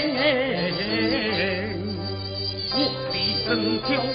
真是小气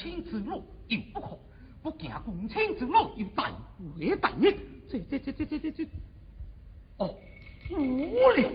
亲之路又不可，不行公亲之路又大为大孽。这这这这这这这，哦，无聊。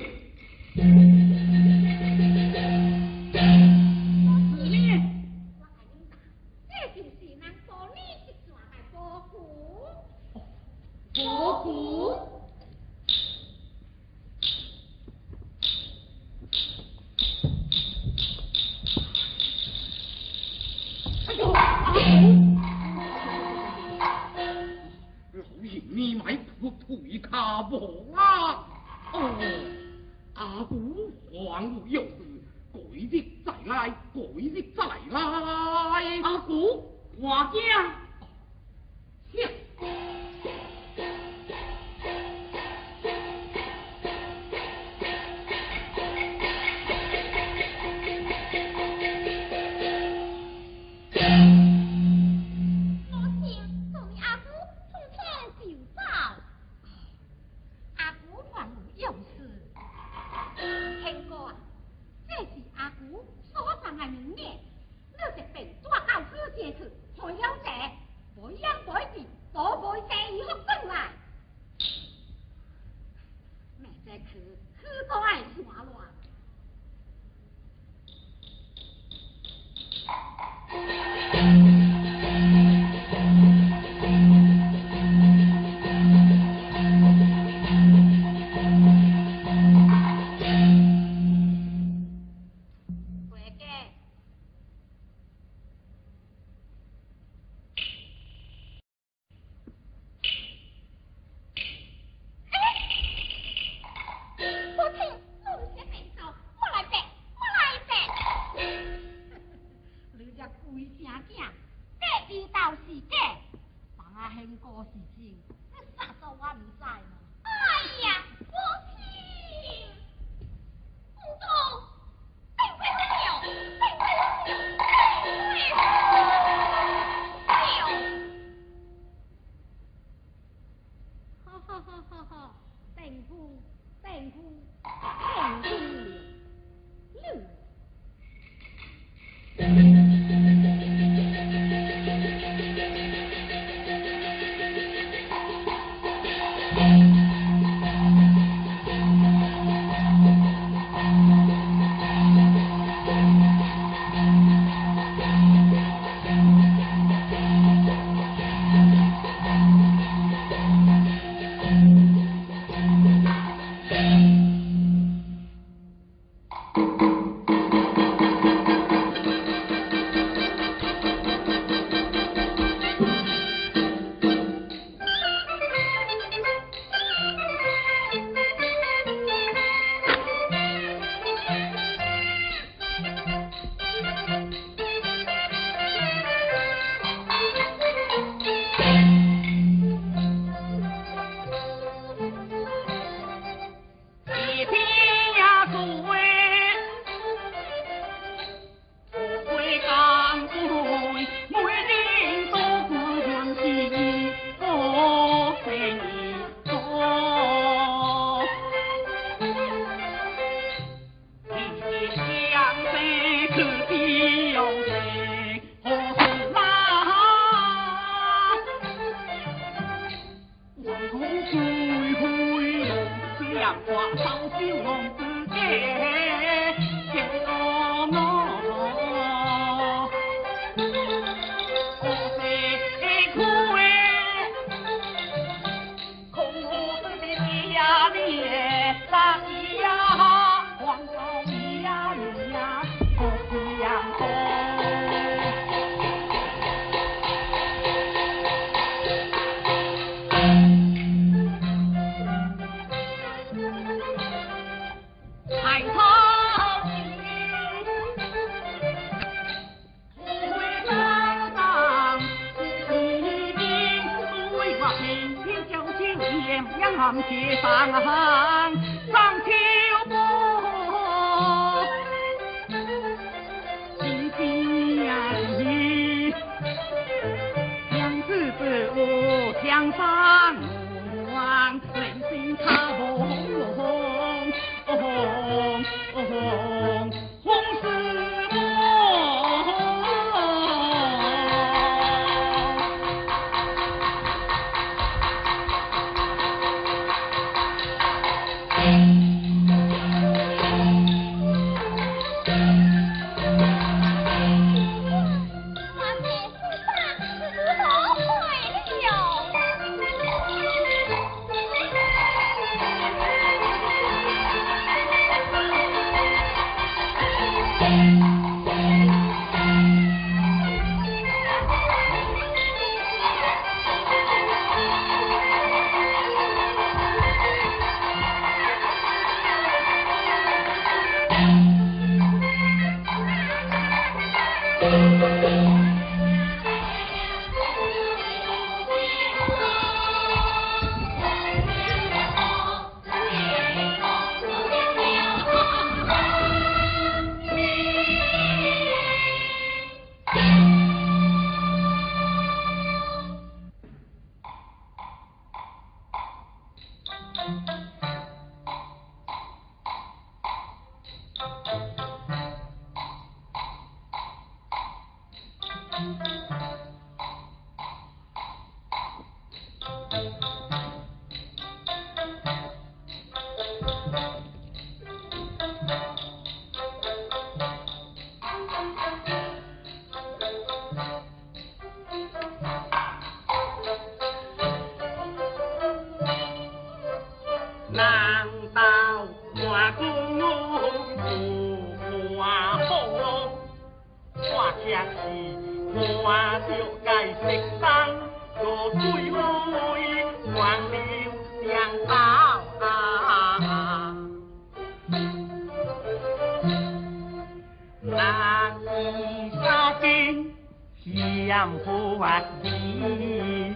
江湖义，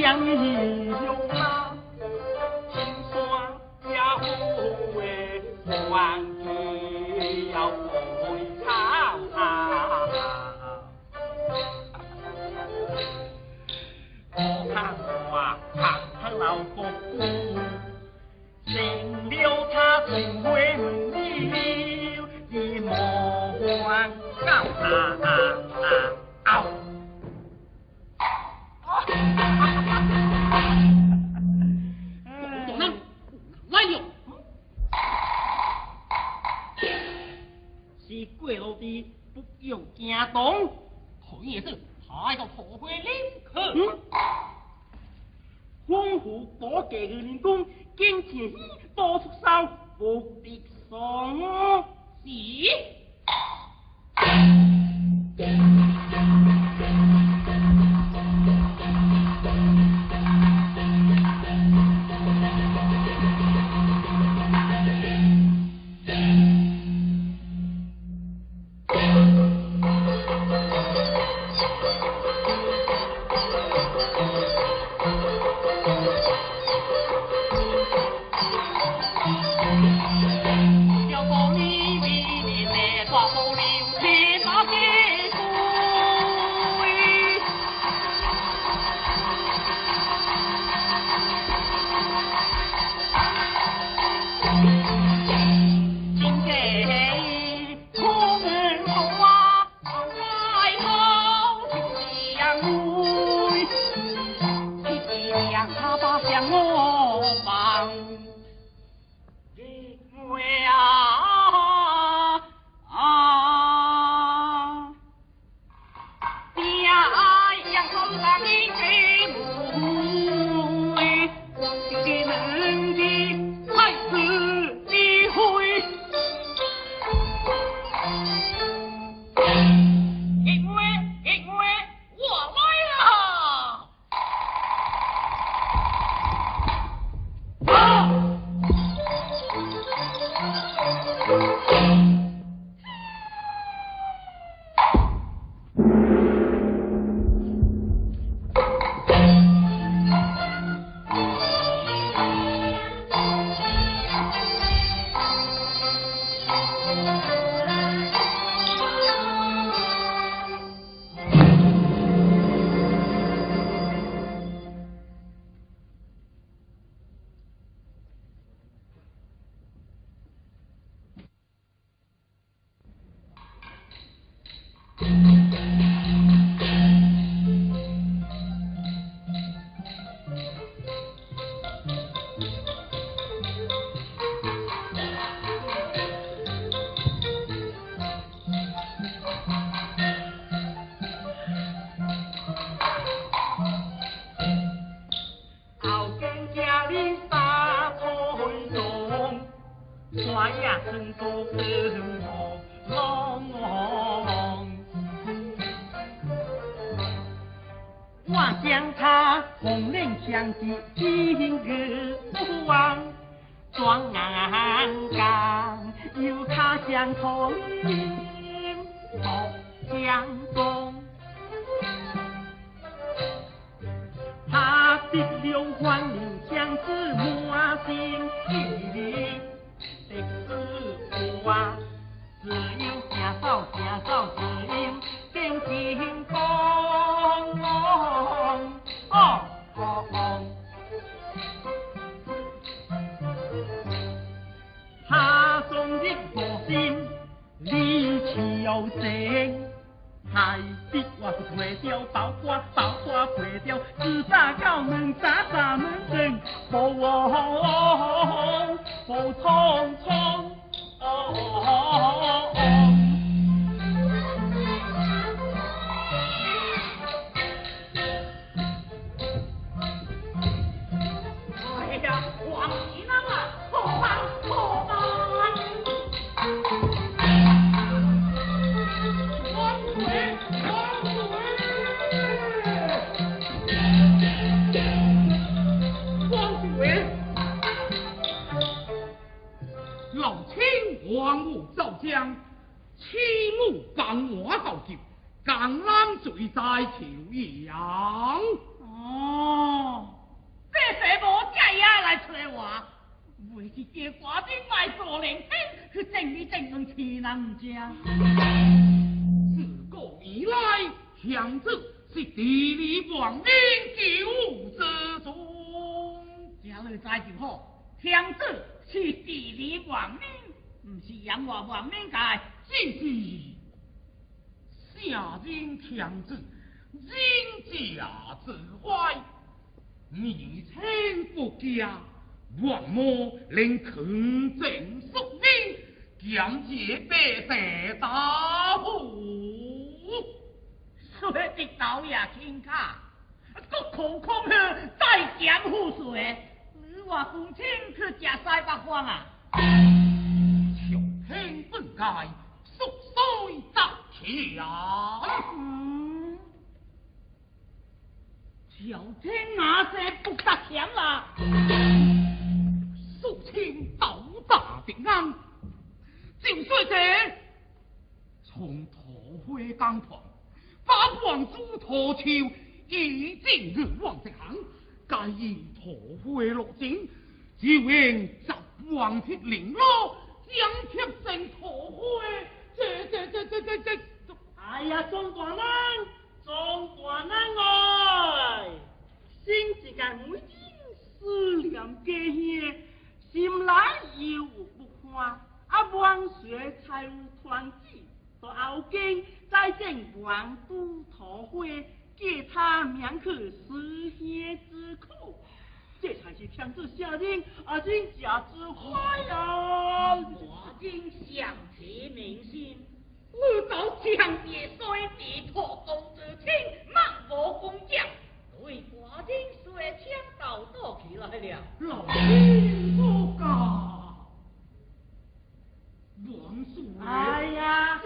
讲英雄啊，听说江湖会冠军要会他啊，看他啊，看他老公，成了他成了的啊啊啊。走哪？来哟！是过路的，不用惊动。可以的说，还个好归林。江湖宝剑的功，剑前虚，刀出，无敌双子。逆天不家，王母令坑正宿命，将劫百姓大户。说的倒也轻卡，国空空虚再减赋税，你话父亲去食西北风啊？朝廷本该速岁早强。朝廷哪些不得强啦？肃清斗大的安，就说这从土灰江旁把王珠托秋，已经日王直行，皆因土灰落井，只愿集王铁绫罗，将贴成土灰。这这这这这这，哎呀，总管人。总管爱，心之间每天思念家乡，心内有不欢。啊，万岁才有团结，到后经再正王都桃花，给他免去思乡之苦。这才是天子下令，啊，人家之快呀！我今想提民心。我到强也虽地破公之亲，万无公将，对寡人虽枪到倒起来了。老天不假，王叔。哎呀，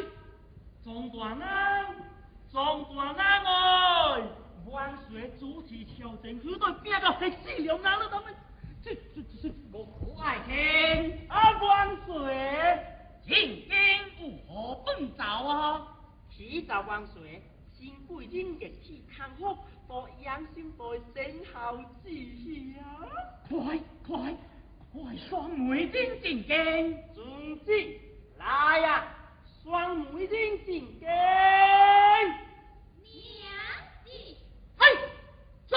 总管啊，总管啊，哎，万岁主持朝政，许多变个黑死了，哪了他们？这这这我不爱听。啊，万岁。今天有何奔走啊？启奏万岁，新贵人热气康复，多养心多身后之气啊！快快快，双媒人进京，遵旨，来呀，双媒人进京。娘子，嘿，走。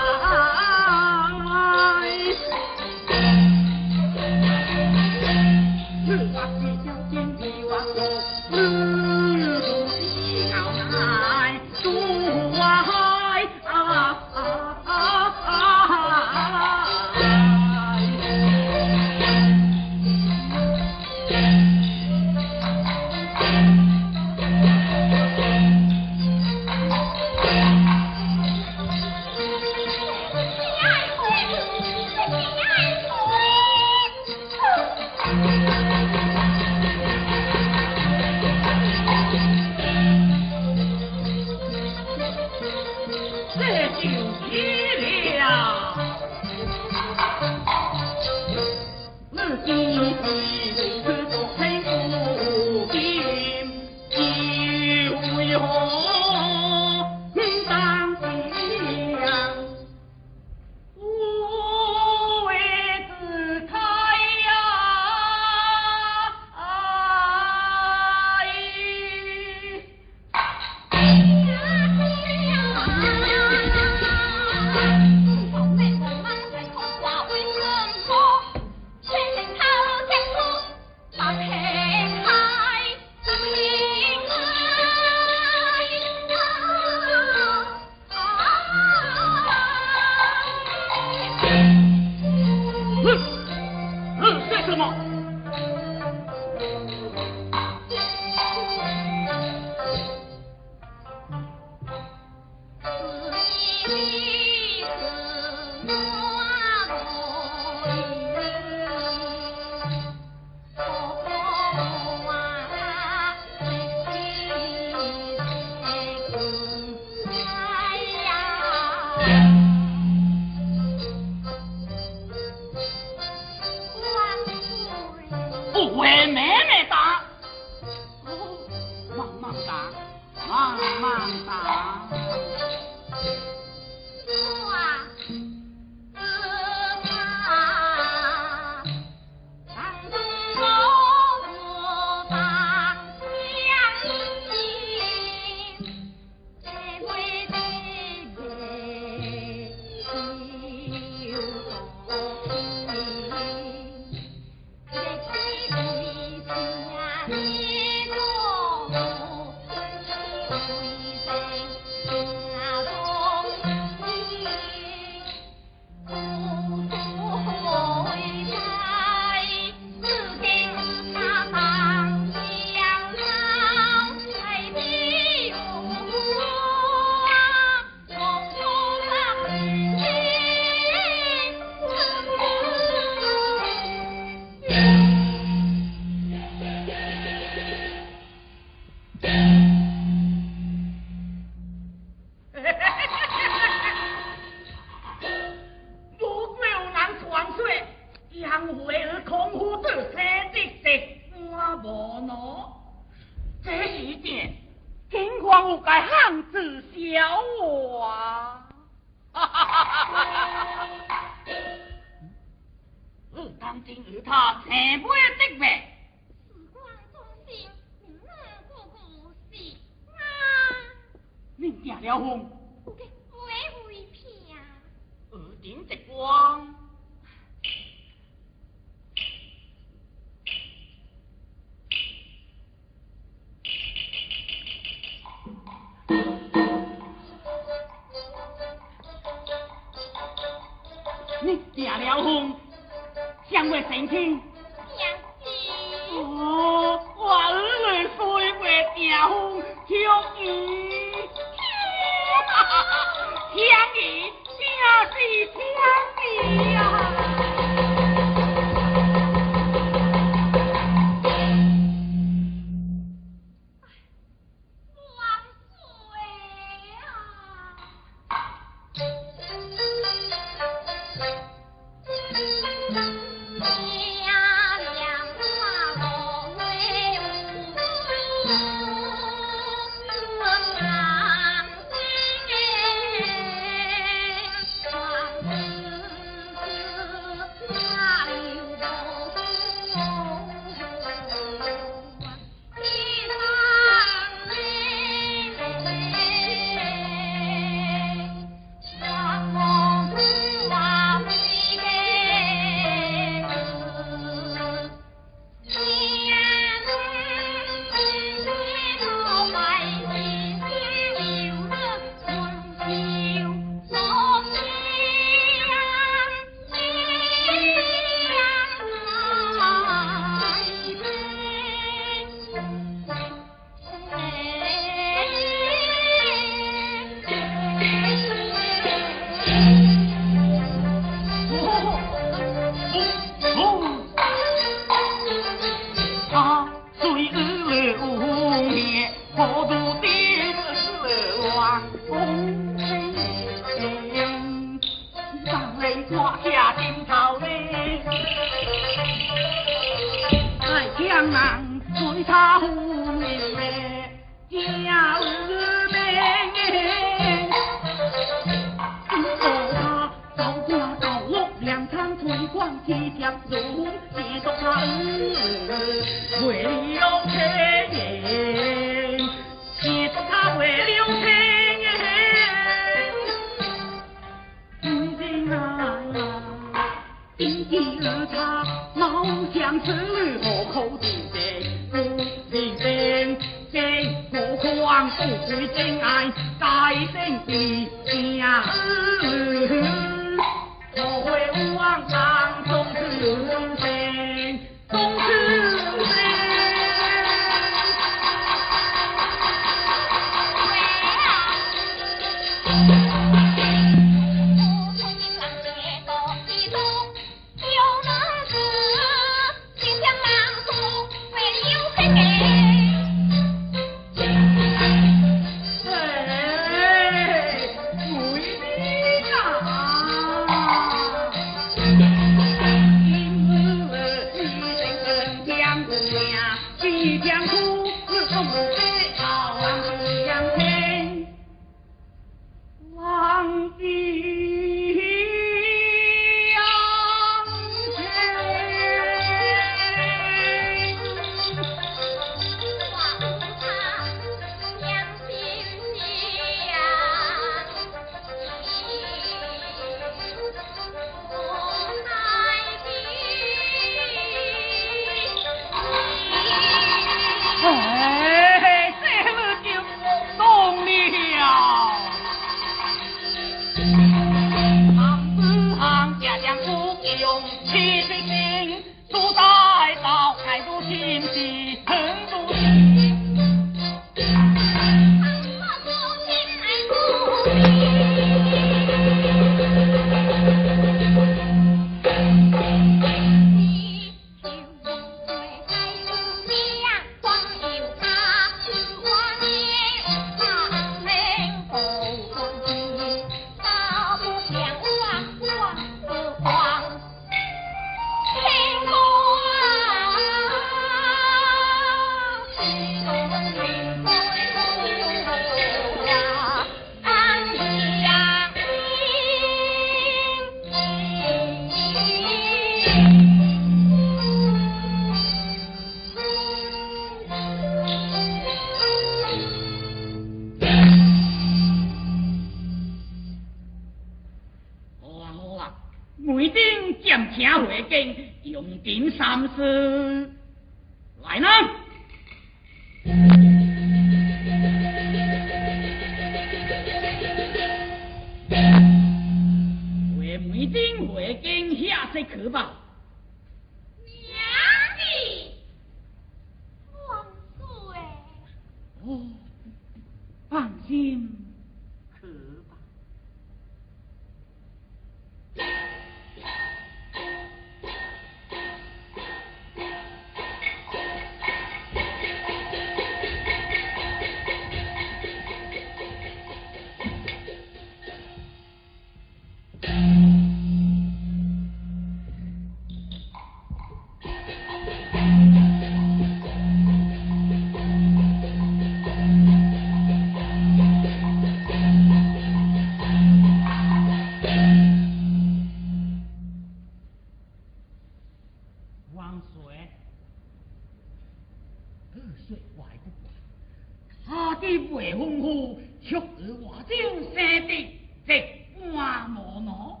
的未婚夫却是外州生的，这官无脑，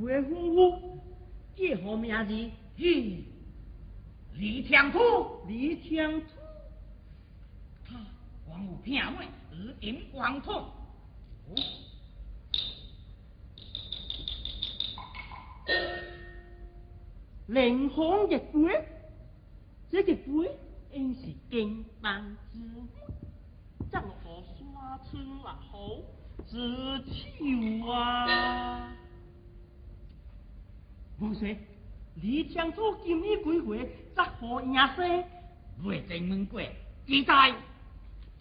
未婚夫，叫何名字？咦，李强土，李强土。他光有片尾，二顶光痛。凌风日杯，这个杯应是金斑之物，怎落河山村六好之秋啊！王水，李强祖今日归回，则何赢生？未正门过，只在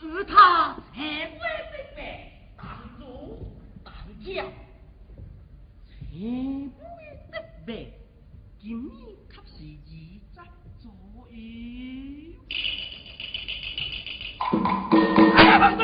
而他下杯的白，当主当教。下杯的白，今日却是二十左右。哎呀，王哥！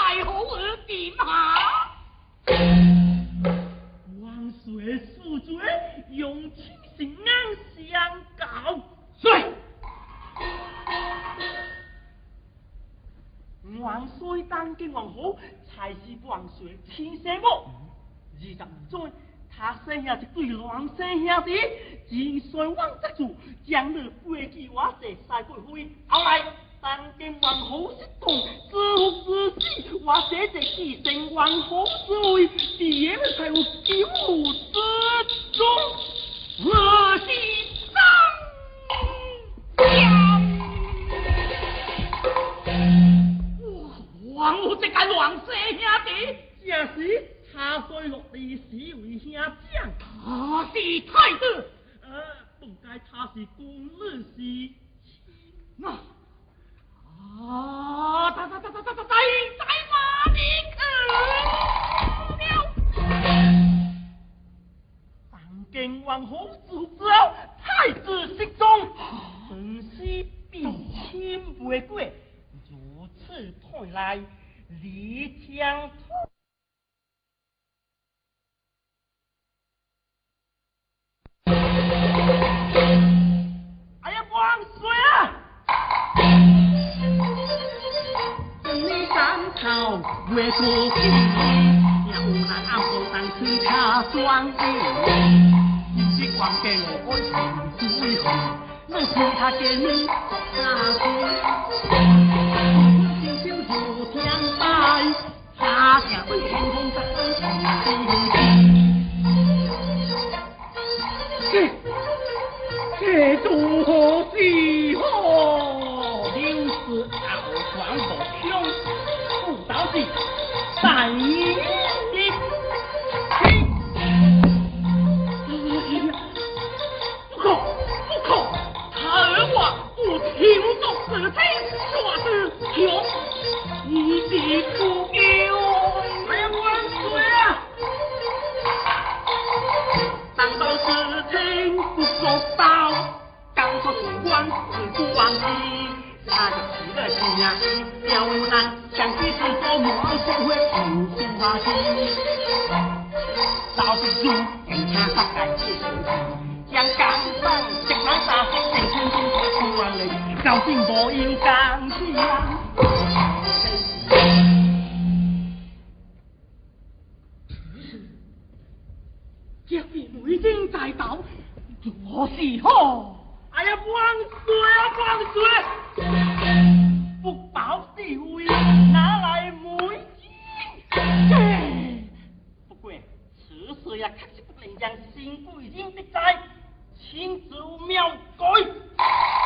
太后而点下？王水恕罪，用亲情硬相告。谁？王水当今王后才是万岁亲生母。二十二岁，他生下一对孪生兄弟，前岁王则住，将你背弃我这晒过灰。后来当今王后失动，自父之死，我姐姐继承王后之位，弟爷才有九母之中。我是张哇！王母这个孪生兄弟，这时他衰落地时为兄长。他是太子。呃，不该他是公女是啊！来，李强山头未过去，有人暗中当去他双翼，一光给我情追红，我是他给你下去，心就如天白，他想为天空在天地。这如何是嘿嘿嘿嘿嘿嘿嘿嘿嘿嘿难想起自做母亲会不心花心。早不如人家发干结成亲，将钢板直来打死成亲亲，不忘了高兴无有钢筋。这边已经在到，何时好？哎呀，万岁啊，万岁！不报也确实不能让新贵人的在亲自庙改。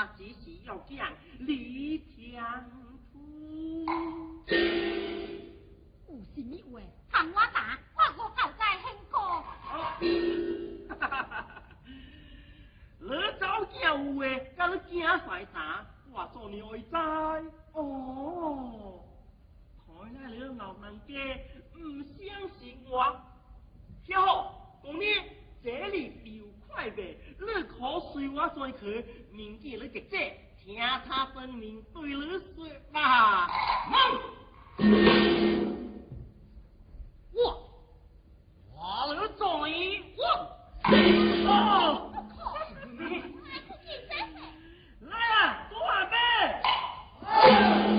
他只是要讲李天夫。有什么话？同我答，我我交代兴哥。你早叫有话，甲你惊晒打，我做你会知。哦，看来你老人家唔相信我。小好，公爷，这里有块呗，你可随我转去，明记你姐姐，听他分明对你说吧。我，我来啊，做下呗。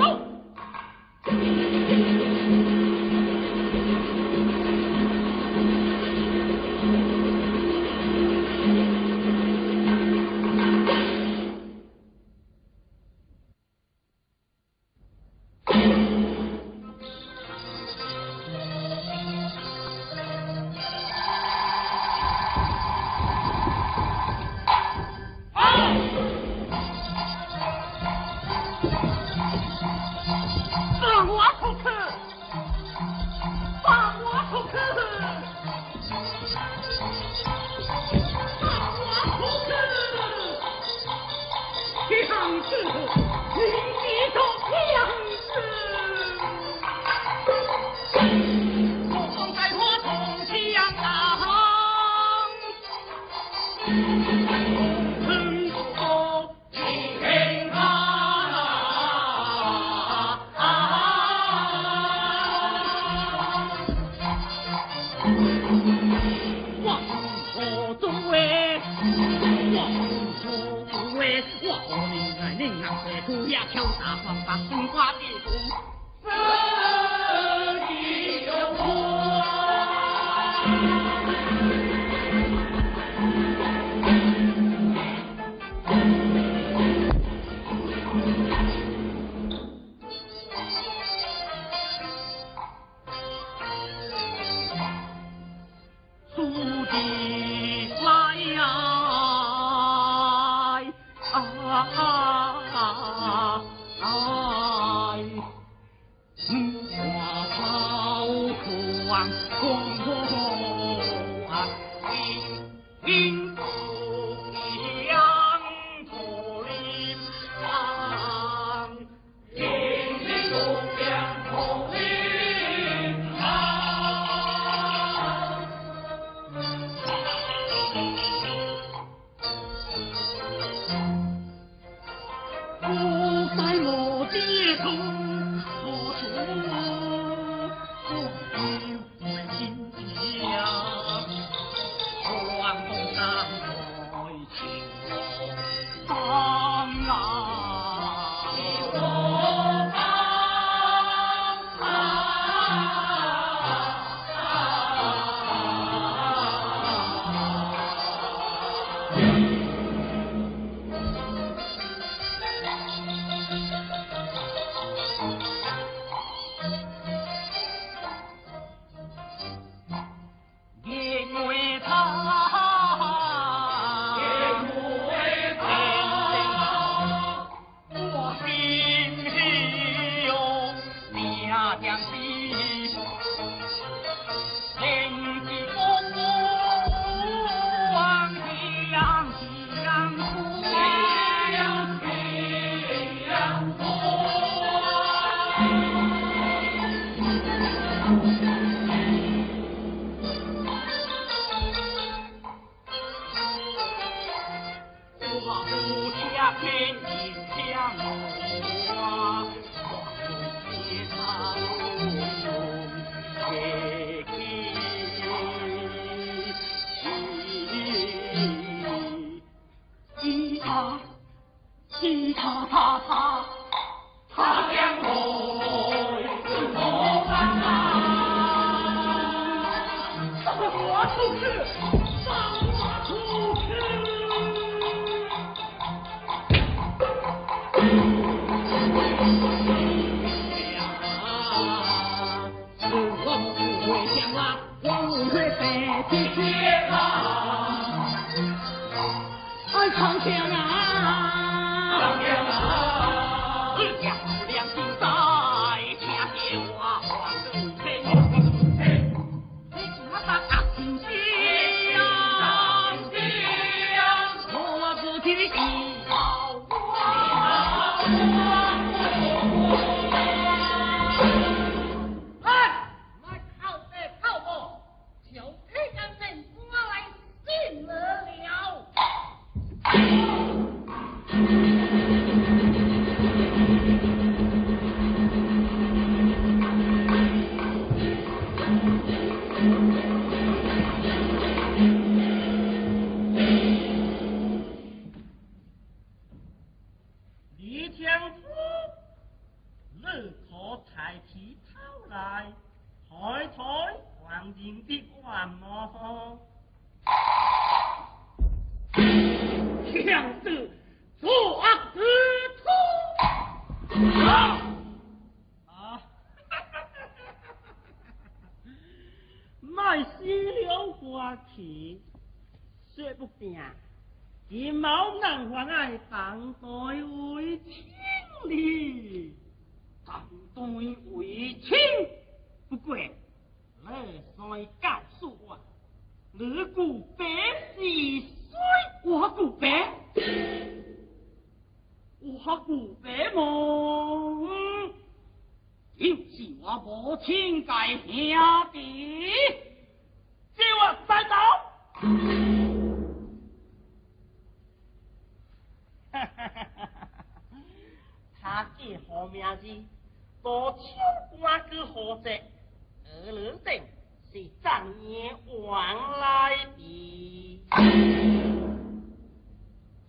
你往来的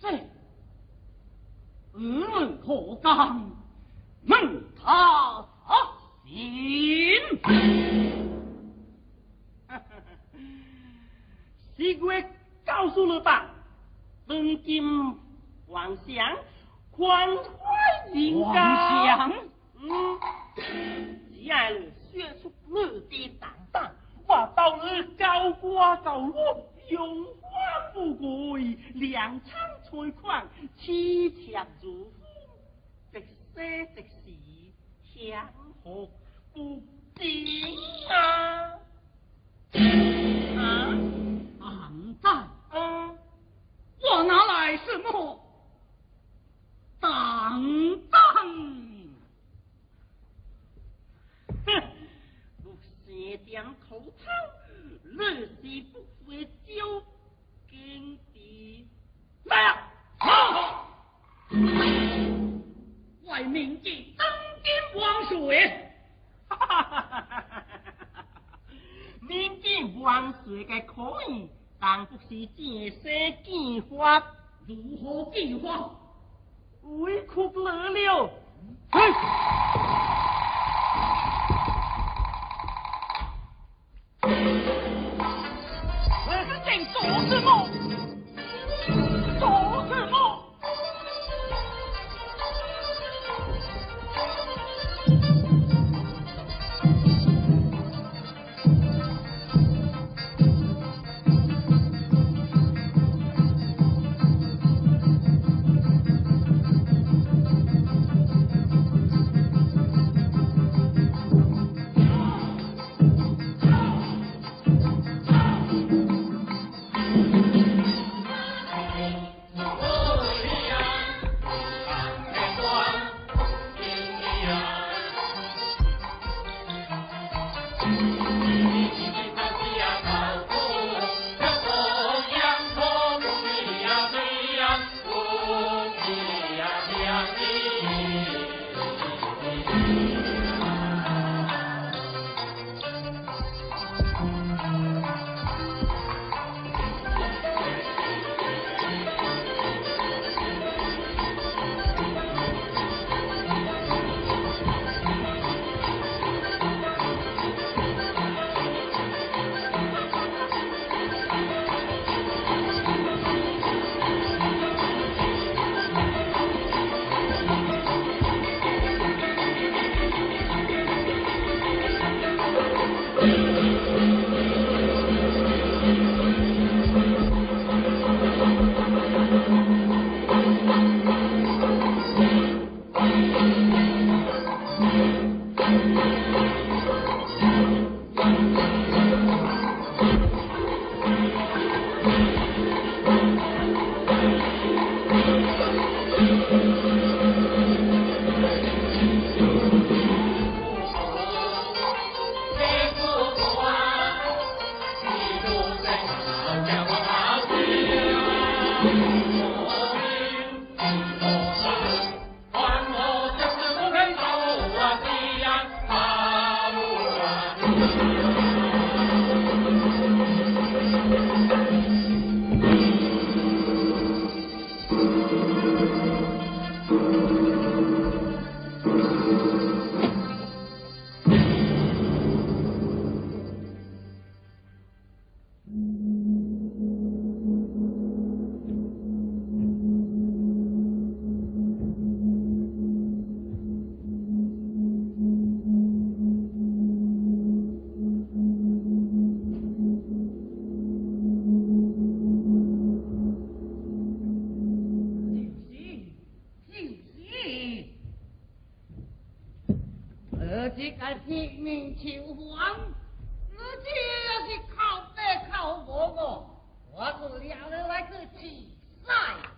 这无论何干？问他啊心？西归告诉了吧曾经妄想狂欢人刚嗯嗯既然学出目的高挂高落，荣华富贵，粮仓存款，妻妾如夫，些这时享福不敬啊！啊！肮啊！我拿来什么？肮脏！哼！两头草，乐事不会交经地。来啊！好，为民计当今王水。哈哈哈哈哈哈！民计王水嘅可以，但不是正式计划。如何计划？委屈了了。我是正做什么？做拼命求还，而且也是靠爹靠我我，我是了了来去乞丐。